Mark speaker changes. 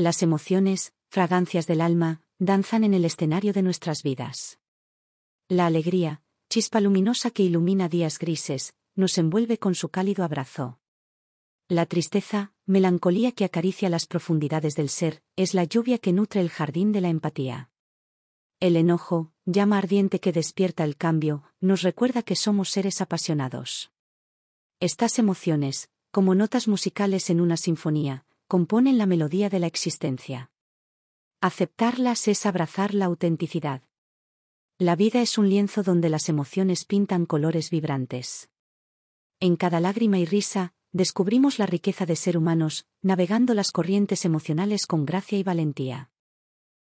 Speaker 1: Las emociones, fragancias del alma, danzan en el escenario de nuestras vidas. La alegría, chispa luminosa que ilumina días grises, nos envuelve con su cálido abrazo. La tristeza, melancolía que acaricia las profundidades del ser, es la lluvia que nutre el jardín de la empatía. El enojo, llama ardiente que despierta el cambio, nos recuerda que somos seres apasionados. Estas emociones, como notas musicales en una sinfonía, componen la melodía de la existencia. Aceptarlas es abrazar la autenticidad. La vida es un lienzo donde las emociones pintan colores vibrantes. En cada lágrima y risa, descubrimos la riqueza de ser humanos, navegando las corrientes emocionales con gracia y valentía.